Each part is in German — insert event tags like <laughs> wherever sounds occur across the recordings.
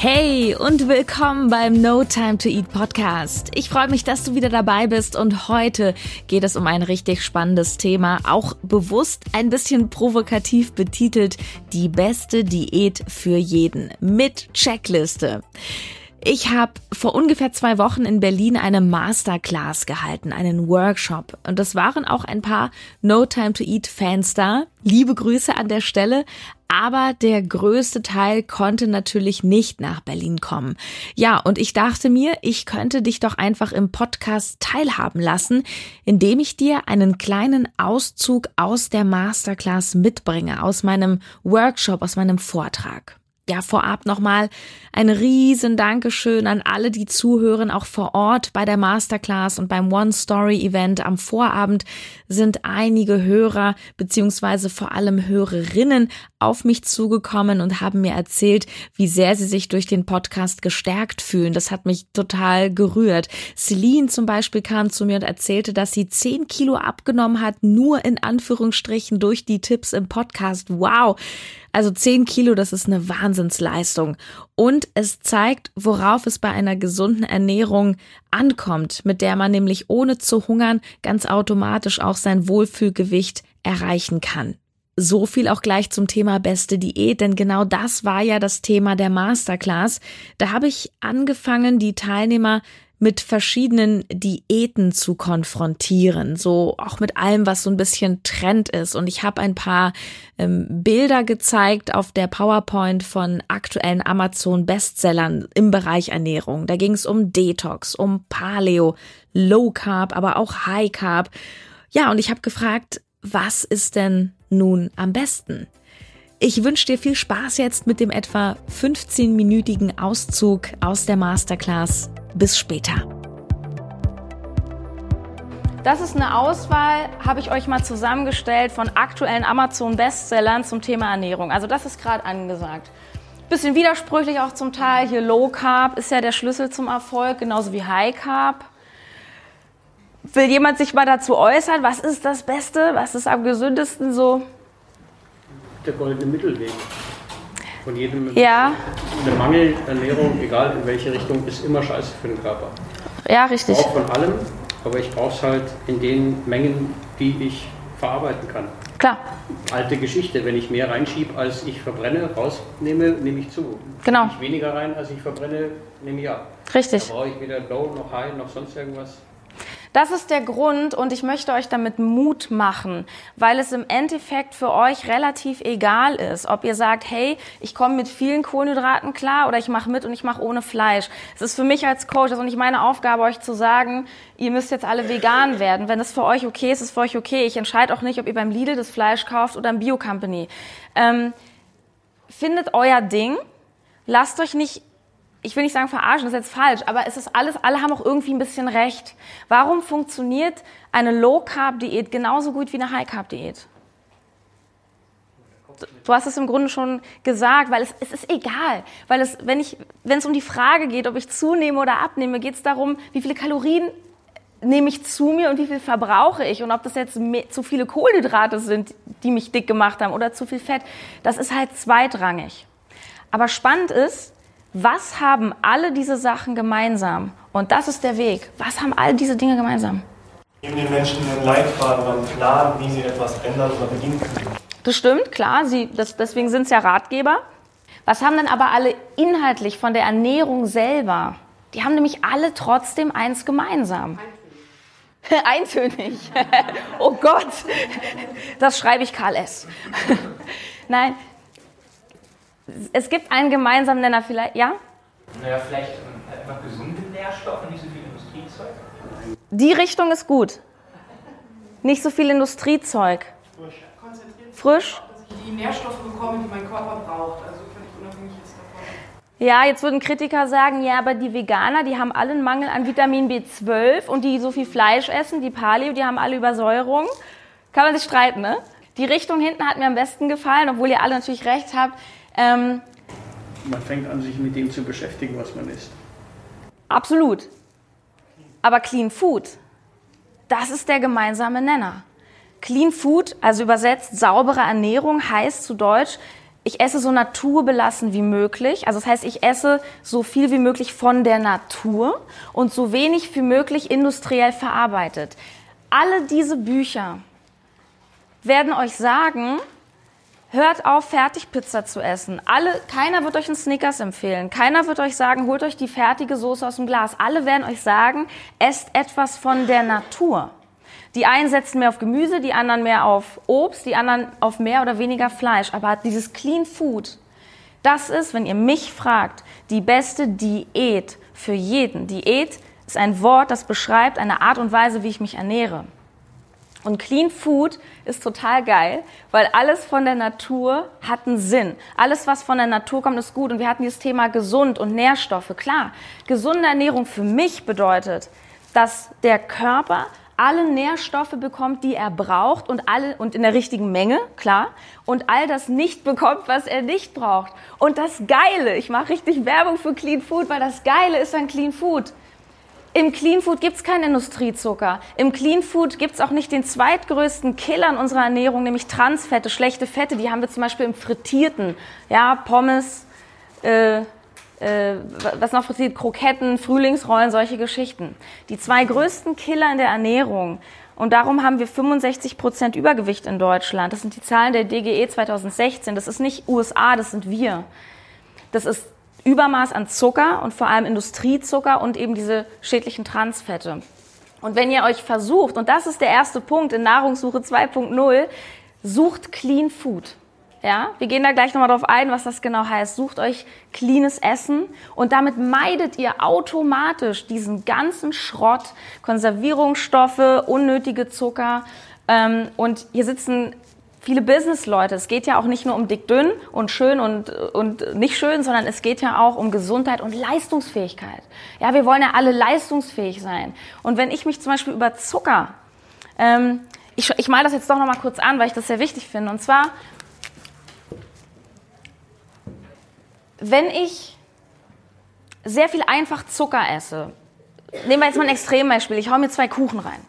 Hey und willkommen beim No Time to Eat Podcast. Ich freue mich, dass du wieder dabei bist und heute geht es um ein richtig spannendes Thema, auch bewusst ein bisschen provokativ betitelt, die beste Diät für jeden mit Checkliste. Ich habe vor ungefähr zwei Wochen in Berlin eine Masterclass gehalten, einen Workshop. Und das waren auch ein paar No Time to Eat Fans da. Liebe Grüße an der Stelle. Aber der größte Teil konnte natürlich nicht nach Berlin kommen. Ja, und ich dachte mir, ich könnte dich doch einfach im Podcast teilhaben lassen, indem ich dir einen kleinen Auszug aus der Masterclass mitbringe, aus meinem Workshop, aus meinem Vortrag ja, vorab nochmal ein riesen Dankeschön an alle, die zuhören, auch vor Ort bei der Masterclass und beim One Story Event am Vorabend sind einige Hörer beziehungsweise vor allem Hörerinnen auf mich zugekommen und haben mir erzählt, wie sehr sie sich durch den Podcast gestärkt fühlen. Das hat mich total gerührt. Celine zum Beispiel kam zu mir und erzählte, dass sie zehn Kilo abgenommen hat, nur in Anführungsstrichen durch die Tipps im Podcast. Wow! Also 10 Kilo, das ist eine Wahnsinnsleistung. Und es zeigt, worauf es bei einer gesunden Ernährung ankommt, mit der man nämlich ohne zu hungern ganz automatisch auch sein Wohlfühlgewicht erreichen kann. So viel auch gleich zum Thema beste Diät, denn genau das war ja das Thema der Masterclass. Da habe ich angefangen, die Teilnehmer mit verschiedenen Diäten zu konfrontieren, so auch mit allem, was so ein bisschen Trend ist. Und ich habe ein paar ähm, Bilder gezeigt auf der PowerPoint von aktuellen Amazon-Bestsellern im Bereich Ernährung. Da ging es um Detox, um Paleo, Low Carb, aber auch High Carb. Ja, und ich habe gefragt, was ist denn nun am besten? Ich wünsche dir viel Spaß jetzt mit dem etwa 15-minütigen Auszug aus der Masterclass. Bis später. Das ist eine Auswahl, habe ich euch mal zusammengestellt von aktuellen Amazon-Bestsellern zum Thema Ernährung. Also das ist gerade angesagt. Bisschen widersprüchlich auch zum Teil. Hier Low Carb ist ja der Schlüssel zum Erfolg, genauso wie High Carb. Will jemand sich mal dazu äußern? Was ist das Beste? Was ist am gesündesten so? Der goldene Mittelweg. Von jedem ja. eine Mangelernährung, egal in welche Richtung, ist immer scheiße für den Körper. Ja, richtig. Ich brauche von allem, aber ich brauche es halt in den Mengen, die ich verarbeiten kann. Klar. Alte Geschichte, wenn ich mehr reinschiebe, als ich verbrenne, rausnehme, nehme ich zu. Genau. Wenn ich weniger rein, als ich verbrenne, nehme ich ab. Richtig. Da brauche ich weder Low noch High noch sonst irgendwas. Das ist der Grund und ich möchte euch damit Mut machen, weil es im Endeffekt für euch relativ egal ist, ob ihr sagt, hey, ich komme mit vielen Kohlenhydraten klar oder ich mache mit und ich mache ohne Fleisch. Es ist für mich als Coach, ist nicht meine Aufgabe, euch zu sagen, ihr müsst jetzt alle vegan werden. Wenn es für euch okay ist, ist es für euch okay. Ich entscheide auch nicht, ob ihr beim Lidl das Fleisch kauft oder im Bio Company. Ähm, findet euer Ding. Lasst euch nicht ich will nicht sagen verarschen, das ist jetzt falsch, aber es ist alles, alle haben auch irgendwie ein bisschen recht. Warum funktioniert eine Low-Carb-Diät genauso gut wie eine High-Carb-Diät? Du hast es im Grunde schon gesagt, weil es, es ist egal. Weil es, wenn ich, wenn es um die Frage geht, ob ich zunehme oder abnehme, geht es darum, wie viele Kalorien nehme ich zu mir und wie viel verbrauche ich und ob das jetzt mehr, zu viele Kohlenhydrate sind, die mich dick gemacht haben oder zu viel Fett. Das ist halt zweitrangig. Aber spannend ist, was haben alle diese Sachen gemeinsam? Und das ist der Weg. Was haben all diese Dinge gemeinsam? Geben den Menschen einen Leitfaden einen Plan, wie sie etwas ändern oder beginnen können. Das stimmt, klar. Sie, das, deswegen sind es ja Ratgeber. Was haben denn aber alle inhaltlich von der Ernährung selber? Die haben nämlich alle trotzdem eins gemeinsam. <laughs> Eintönig. <laughs> oh Gott. Das schreibe ich Karl S. <laughs> Nein, es gibt einen gemeinsamen Nenner vielleicht, ja? Naja, vielleicht einfach gesunde Nährstoffe, nicht so viel Industriezeug. Die Richtung ist gut. Nicht so viel Industriezeug. Frisch. Konzentriert Frisch? Dass ich die Nährstoffe bekomme, die mein Körper braucht. Also völlig unabhängig ist davon. Ja, jetzt würden Kritiker sagen, ja, aber die Veganer, die haben alle einen Mangel an Vitamin B12 und die so viel Fleisch essen, die Paleo, die haben alle Übersäuerung. Kann man sich streiten, ne? Die Richtung hinten hat mir am besten gefallen, obwohl ihr alle natürlich recht habt. Ähm, Man fängt an, sich mit dem zu beschäftigen, was man isst. Absolut. Aber Clean Food, das ist der gemeinsame Nenner. Clean Food, also übersetzt saubere Ernährung, heißt zu Deutsch, ich esse so naturbelassen wie möglich. Also das heißt, ich esse so viel wie möglich von der Natur und so wenig wie möglich industriell verarbeitet. Alle diese Bücher werden euch sagen, Hört auf, Fertigpizza zu essen. Alle, keiner wird euch einen Snickers empfehlen. Keiner wird euch sagen, holt euch die fertige Soße aus dem Glas. Alle werden euch sagen, esst etwas von der Natur. Die einen setzen mehr auf Gemüse, die anderen mehr auf Obst, die anderen auf mehr oder weniger Fleisch. Aber dieses Clean Food, das ist, wenn ihr mich fragt, die beste Diät für jeden. Diät ist ein Wort, das beschreibt eine Art und Weise, wie ich mich ernähre. Und Clean Food ist total geil, weil alles von der Natur hat einen Sinn. Alles, was von der Natur kommt, ist gut. Und wir hatten dieses Thema gesund und Nährstoffe. Klar, gesunde Ernährung für mich bedeutet, dass der Körper alle Nährstoffe bekommt, die er braucht und alle und in der richtigen Menge, klar, und all das nicht bekommt, was er nicht braucht. Und das Geile, ich mache richtig Werbung für Clean Food, weil das Geile ist an Clean Food. Im Clean Food gibt's keinen Industriezucker. Im Clean Food gibt's auch nicht den zweitgrößten Killer in unserer Ernährung, nämlich Transfette, schlechte Fette. Die haben wir zum Beispiel im Frittierten. Ja, Pommes, äh, äh, was noch frittiert, Kroketten, Frühlingsrollen, solche Geschichten. Die zwei größten Killer in der Ernährung. Und darum haben wir 65 Prozent Übergewicht in Deutschland. Das sind die Zahlen der DGE 2016. Das ist nicht USA, das sind wir. Das ist Übermaß an Zucker und vor allem Industriezucker und eben diese schädlichen Transfette. Und wenn ihr euch versucht, und das ist der erste Punkt in Nahrungssuche 2.0, sucht Clean Food. Ja, wir gehen da gleich nochmal drauf ein, was das genau heißt. Sucht euch cleanes Essen und damit meidet ihr automatisch diesen ganzen Schrott, Konservierungsstoffe, unnötige Zucker. Ähm, und hier sitzen viele Businessleute. Es geht ja auch nicht nur um dick dünn und schön und, und nicht schön, sondern es geht ja auch um Gesundheit und Leistungsfähigkeit. Ja, wir wollen ja alle leistungsfähig sein. Und wenn ich mich zum Beispiel über Zucker, ähm, ich, ich male das jetzt doch noch mal kurz an, weil ich das sehr wichtig finde. Und zwar, wenn ich sehr viel einfach Zucker esse, nehmen wir jetzt mal ein Extrembeispiel, ich hau mir zwei Kuchen rein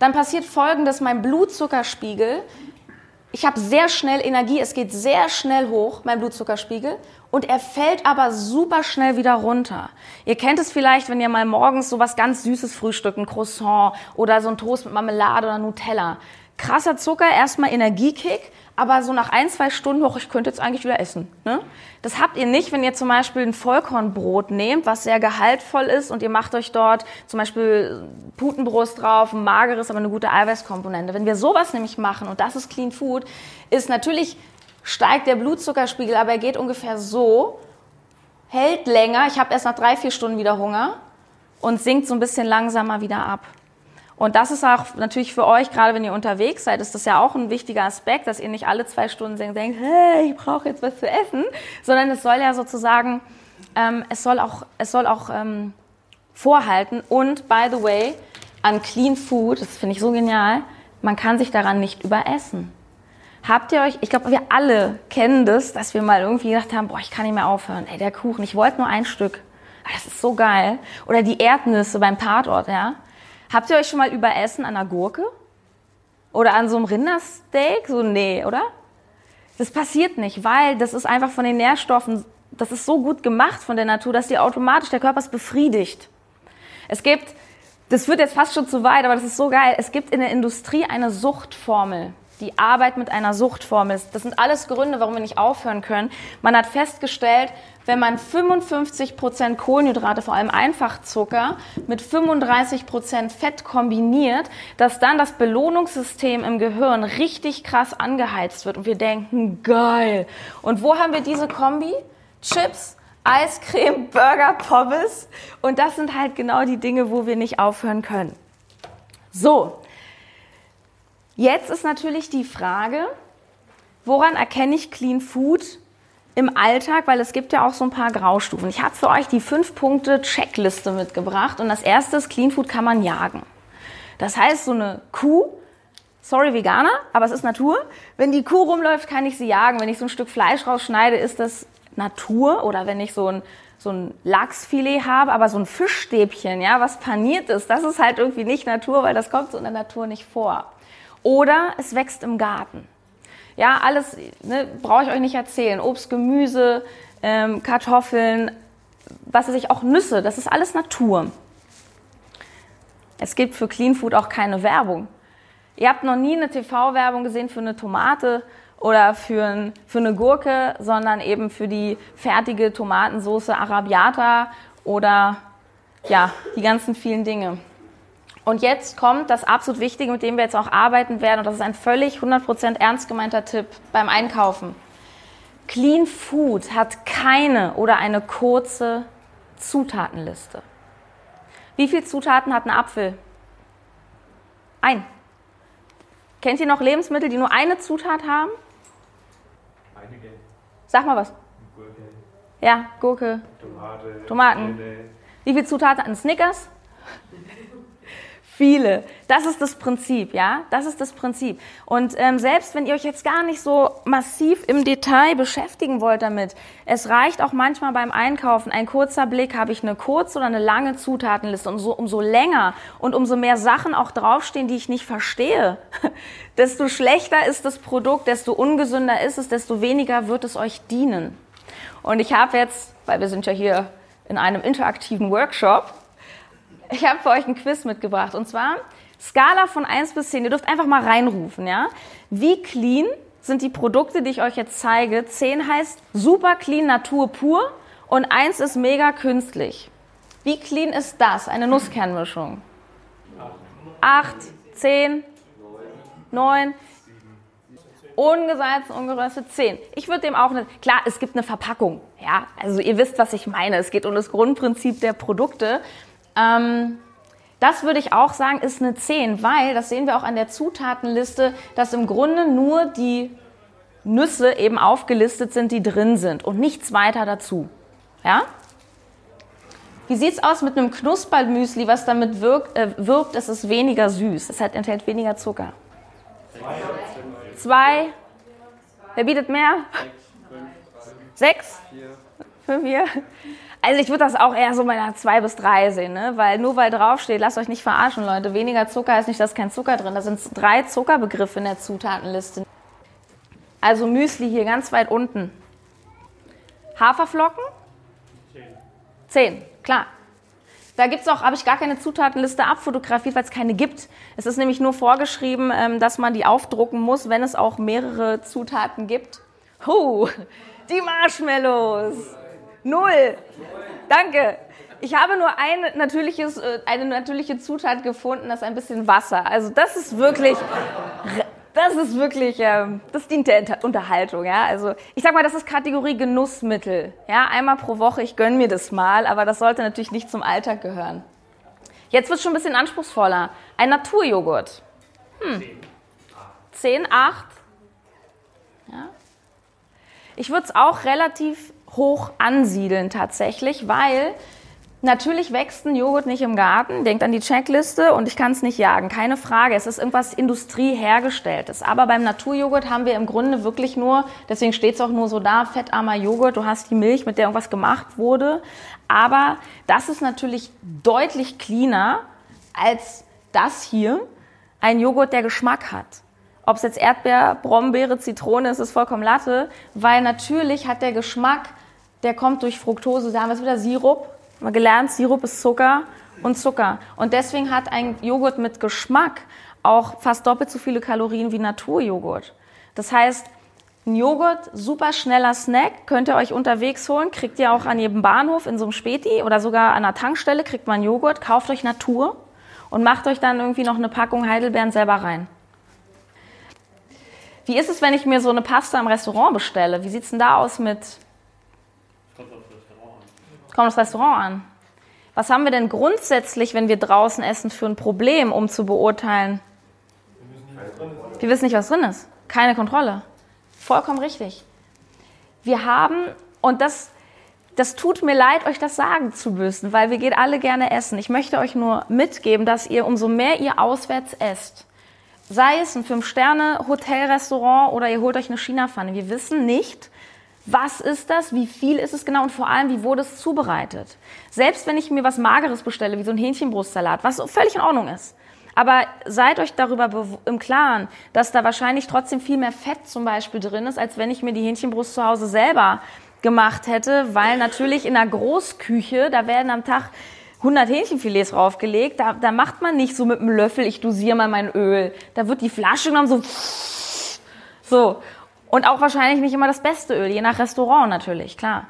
dann passiert Folgendes, mein Blutzuckerspiegel ich habe sehr schnell Energie, es geht sehr schnell hoch, mein Blutzuckerspiegel, und er fällt aber super schnell wieder runter. Ihr kennt es vielleicht, wenn ihr mal morgens so was ganz Süßes frühstückt, ein Croissant oder so ein Toast mit Marmelade oder Nutella. Krasser Zucker, erstmal Energiekick, aber so nach ein, zwei Stunden, hoch, ich könnte jetzt eigentlich wieder essen. Ne? Das habt ihr nicht, wenn ihr zum Beispiel ein Vollkornbrot nehmt, was sehr gehaltvoll ist und ihr macht euch dort zum Beispiel Putenbrust drauf, ein mageres, aber eine gute Eiweißkomponente. Wenn wir sowas nämlich machen, und das ist Clean Food, ist natürlich steigt der Blutzuckerspiegel, aber er geht ungefähr so, hält länger, ich habe erst nach drei, vier Stunden wieder Hunger und sinkt so ein bisschen langsamer wieder ab. Und das ist auch natürlich für euch, gerade wenn ihr unterwegs seid, ist das ja auch ein wichtiger Aspekt, dass ihr nicht alle zwei Stunden denkt, hey, ich brauche jetzt was zu essen, sondern es soll ja sozusagen, ähm, es soll auch, es soll auch ähm, vorhalten. Und by the way, an Clean Food, das finde ich so genial, man kann sich daran nicht überessen. Habt ihr euch, ich glaube, wir alle kennen das, dass wir mal irgendwie gedacht haben, boah, ich kann nicht mehr aufhören. Ey, der Kuchen, ich wollte nur ein Stück. Das ist so geil. Oder die Erdnüsse beim Tatort, ja. Habt ihr euch schon mal überessen an einer Gurke? Oder an so einem Rindersteak? So, nee, oder? Das passiert nicht, weil das ist einfach von den Nährstoffen, das ist so gut gemacht von der Natur, dass die automatisch, der Körper ist befriedigt. Es gibt, das wird jetzt fast schon zu weit, aber das ist so geil, es gibt in der Industrie eine Suchtformel die Arbeit mit einer Suchtform ist. Das sind alles Gründe, warum wir nicht aufhören können. Man hat festgestellt, wenn man 55 Prozent Kohlenhydrate, vor allem Einfachzucker, mit 35 Prozent Fett kombiniert, dass dann das Belohnungssystem im Gehirn richtig krass angeheizt wird und wir denken, geil. Und wo haben wir diese Kombi? Chips, Eiscreme, Burger, Pommes. Und das sind halt genau die Dinge, wo wir nicht aufhören können. So, Jetzt ist natürlich die Frage, woran erkenne ich Clean Food im Alltag, weil es gibt ja auch so ein paar Graustufen. Ich habe für euch die fünf Punkte Checkliste mitgebracht und das erste ist, Clean Food kann man jagen. Das heißt, so eine Kuh Sorry, Veganer, aber es ist Natur. Wenn die Kuh rumläuft, kann ich sie jagen. Wenn ich so ein Stück Fleisch rausschneide, ist das Natur. Oder wenn ich so ein, so ein Lachsfilet habe, aber so ein Fischstäbchen, ja, was paniert ist, das ist halt irgendwie nicht Natur, weil das kommt so in der Natur nicht vor. Oder es wächst im Garten. Ja, alles ne, brauche ich euch nicht erzählen. Obst, Gemüse, ähm, Kartoffeln, was weiß ich, auch Nüsse, das ist alles Natur. Es gibt für Clean Food auch keine Werbung. Ihr habt noch nie eine TV-Werbung gesehen für eine Tomate oder für, ein, für eine Gurke, sondern eben für die fertige Tomatensauce Arabiata oder ja, die ganzen vielen Dinge. Und jetzt kommt das absolut Wichtige, mit dem wir jetzt auch arbeiten werden. Und das ist ein völlig 100% ernst gemeinter Tipp beim Einkaufen. Clean Food hat keine oder eine kurze Zutatenliste. Wie viele Zutaten hat ein Apfel? Ein. Kennt ihr noch Lebensmittel, die nur eine Zutat haben? Einige. Sag mal was. Gurke, Ja, Gurke. Tomate, Tomaten. Wie viele Zutaten hat ein Snickers? Viele. Das ist das Prinzip, ja? Das ist das Prinzip. Und ähm, selbst wenn ihr euch jetzt gar nicht so massiv im Detail beschäftigen wollt damit, es reicht auch manchmal beim Einkaufen ein kurzer Blick, habe ich eine kurze oder eine lange Zutatenliste. Und so, umso länger und umso mehr Sachen auch draufstehen, die ich nicht verstehe, <laughs> desto schlechter ist das Produkt, desto ungesünder ist es, desto weniger wird es euch dienen. Und ich habe jetzt, weil wir sind ja hier in einem interaktiven Workshop, ich habe für euch ein Quiz mitgebracht. Und zwar Skala von 1 bis 10. Ihr dürft einfach mal reinrufen, ja? Wie clean sind die Produkte, die ich euch jetzt zeige? 10 heißt super clean, Natur pur. Und 1 ist mega künstlich. Wie clean ist das? Eine Nusskernmischung. 8, 10, 9, ungesalzen, ungeröstet 10. Ich würde dem auch eine, klar, es gibt eine Verpackung, ja, also ihr wisst, was ich meine. Es geht um das Grundprinzip der Produkte. Ähm, das würde ich auch sagen, ist eine 10, weil, das sehen wir auch an der Zutatenliste, dass im Grunde nur die Nüsse eben aufgelistet sind, die drin sind und nichts weiter dazu. Ja? Wie sieht's aus mit einem Knuspermüsli, was damit wirkt, äh, wirkt, es ist weniger süß, es hat, enthält weniger Zucker. Zwei. Wer bietet mehr? Sechs? Fünf, vier? Also ich würde das auch eher so bei einer 2 bis 3 sehen, ne? weil nur weil draufsteht, lasst euch nicht verarschen, Leute. Weniger Zucker heißt nicht, dass kein Zucker drin. Da sind drei Zuckerbegriffe in der Zutatenliste. Also Müsli hier ganz weit unten. Haferflocken? Zehn, klar. Da gibt's auch, habe ich gar keine Zutatenliste abfotografiert, weil es keine gibt. Es ist nämlich nur vorgeschrieben, ähm, dass man die aufdrucken muss, wenn es auch mehrere Zutaten gibt. Huh, die Marshmallows. Null. Danke. Ich habe nur ein natürliches, äh, eine natürliche Zutat gefunden, das ist ein bisschen Wasser. Also das ist wirklich, das ist wirklich, ähm, das dient der Unterhaltung. Ja? Also ich sag mal, das ist Kategorie Genussmittel. Ja, einmal pro Woche, ich gönn mir das mal, aber das sollte natürlich nicht zum Alltag gehören. Jetzt wird es schon ein bisschen anspruchsvoller. Ein Naturjoghurt. Hm. 10, 8. Ja. Ich würde es auch relativ hoch ansiedeln tatsächlich, weil natürlich wächst ein Joghurt nicht im Garten. Denkt an die Checkliste und ich kann es nicht jagen, keine Frage. Es ist irgendwas Industrie hergestelltes. Aber beim Naturjoghurt haben wir im Grunde wirklich nur, deswegen steht es auch nur so da, fettarmer Joghurt. Du hast die Milch, mit der irgendwas gemacht wurde. Aber das ist natürlich deutlich cleaner als das hier, ein Joghurt, der Geschmack hat. Ob es jetzt Erdbeer, Brombeere, Zitrone ist, ist vollkommen Latte, weil natürlich hat der Geschmack, der kommt durch Fructose, da haben wir es wieder Sirup. Haben gelernt, Sirup ist Zucker und Zucker. Und deswegen hat ein Joghurt mit Geschmack auch fast doppelt so viele Kalorien wie Naturjoghurt. Das heißt, ein Joghurt, super schneller Snack, könnt ihr euch unterwegs holen, kriegt ihr auch an jedem Bahnhof in so einem Späti oder sogar an einer Tankstelle kriegt man Joghurt, kauft euch Natur und macht euch dann irgendwie noch eine Packung Heidelbeeren selber rein. Wie ist es, wenn ich mir so eine Pasta im Restaurant bestelle? Wie sieht es denn da aus mit. Kommt das Restaurant an. Was haben wir denn grundsätzlich, wenn wir draußen essen, für ein Problem, um zu beurteilen? Wir wissen nicht, was drin ist. Keine Kontrolle. Vollkommen richtig. Wir haben, und das, das tut mir leid, euch das sagen zu müssen, weil wir gehen alle gerne essen. Ich möchte euch nur mitgeben, dass ihr, umso mehr ihr auswärts esst, sei es ein Fünf-Sterne-Hotel-Restaurant oder ihr holt euch eine China-Pfanne. Wir wissen nicht, was ist das, wie viel ist es genau und vor allem, wie wurde es zubereitet. Selbst wenn ich mir was Mageres bestelle, wie so ein Hähnchenbrustsalat, was völlig in Ordnung ist. Aber seid euch darüber im Klaren, dass da wahrscheinlich trotzdem viel mehr Fett zum Beispiel drin ist, als wenn ich mir die Hähnchenbrust zu Hause selber gemacht hätte, weil natürlich in der Großküche, da werden am Tag 100 Hähnchenfilets draufgelegt, da, da macht man nicht so mit einem Löffel, ich dosiere mal mein Öl. Da wird die Flasche genommen, so, so. Und auch wahrscheinlich nicht immer das beste Öl, je nach Restaurant natürlich, klar.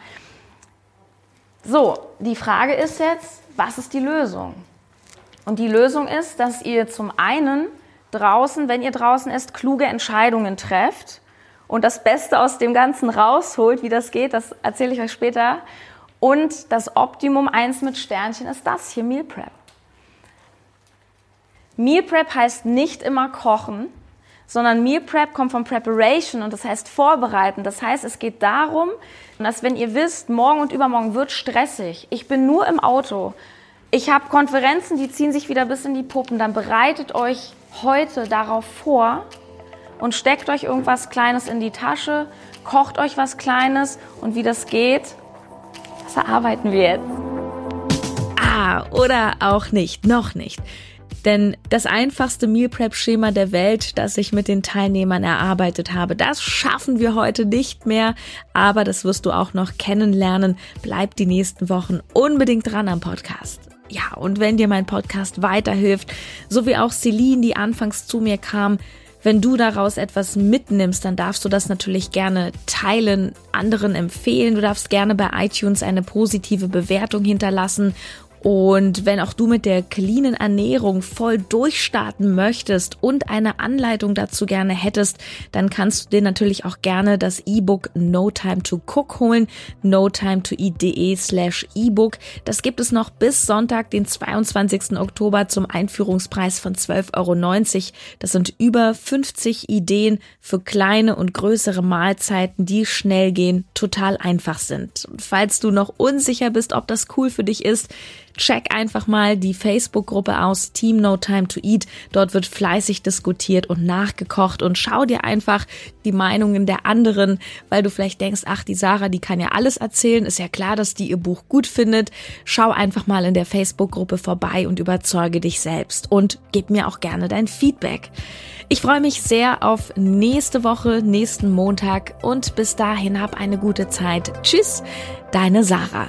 So, die Frage ist jetzt, was ist die Lösung? Und die Lösung ist, dass ihr zum einen draußen, wenn ihr draußen esst, kluge Entscheidungen trefft und das Beste aus dem Ganzen rausholt. Wie das geht, das erzähle ich euch später. Und das Optimum eins mit Sternchen ist das hier, Meal Prep. Meal Prep heißt nicht immer kochen, sondern Meal Prep kommt von Preparation und das heißt vorbereiten. Das heißt, es geht darum, dass wenn ihr wisst, morgen und übermorgen wird stressig, ich bin nur im Auto, ich habe Konferenzen, die ziehen sich wieder bis in die Puppen, dann bereitet euch heute darauf vor und steckt euch irgendwas Kleines in die Tasche, kocht euch was Kleines und wie das geht, das erarbeiten wir jetzt. Ah, oder auch nicht, noch nicht. Denn das einfachste Meal Prep Schema der Welt, das ich mit den Teilnehmern erarbeitet habe, das schaffen wir heute nicht mehr. Aber das wirst du auch noch kennenlernen. Bleib die nächsten Wochen unbedingt dran am Podcast. Ja, und wenn dir mein Podcast weiterhilft, so wie auch Celine, die anfangs zu mir kam, wenn du daraus etwas mitnimmst, dann darfst du das natürlich gerne teilen, anderen empfehlen. Du darfst gerne bei iTunes eine positive Bewertung hinterlassen und wenn auch du mit der cleanen Ernährung voll durchstarten möchtest und eine Anleitung dazu gerne hättest, dann kannst du dir natürlich auch gerne das E-Book No Time to Cook holen, no time to eat.de slash E-Book. Das gibt es noch bis Sonntag, den 22. Oktober zum Einführungspreis von 12,90 Euro. Das sind über 50 Ideen für kleine und größere Mahlzeiten, die schnell gehen, total einfach sind. Und falls du noch unsicher bist, ob das cool für dich ist, check einfach mal die Facebook-Gruppe aus Team No Time to Eat. Dort wird fleißig diskutiert und nachgekocht und schau dir einfach die Meinungen der anderen, weil du vielleicht denkst, ach, die Sarah, die kann ja alles erzählen. Ist ja klar, dass die ihr Buch gut findet. Schau einfach mal in der Facebook-Gruppe vorbei und überzeuge dich selbst und gib mir auch gerne dein Feedback. Ich freue mich sehr auf nächste Woche, nächsten Montag und bis dahin hab eine gute Zeit. Tschüss, deine Sarah.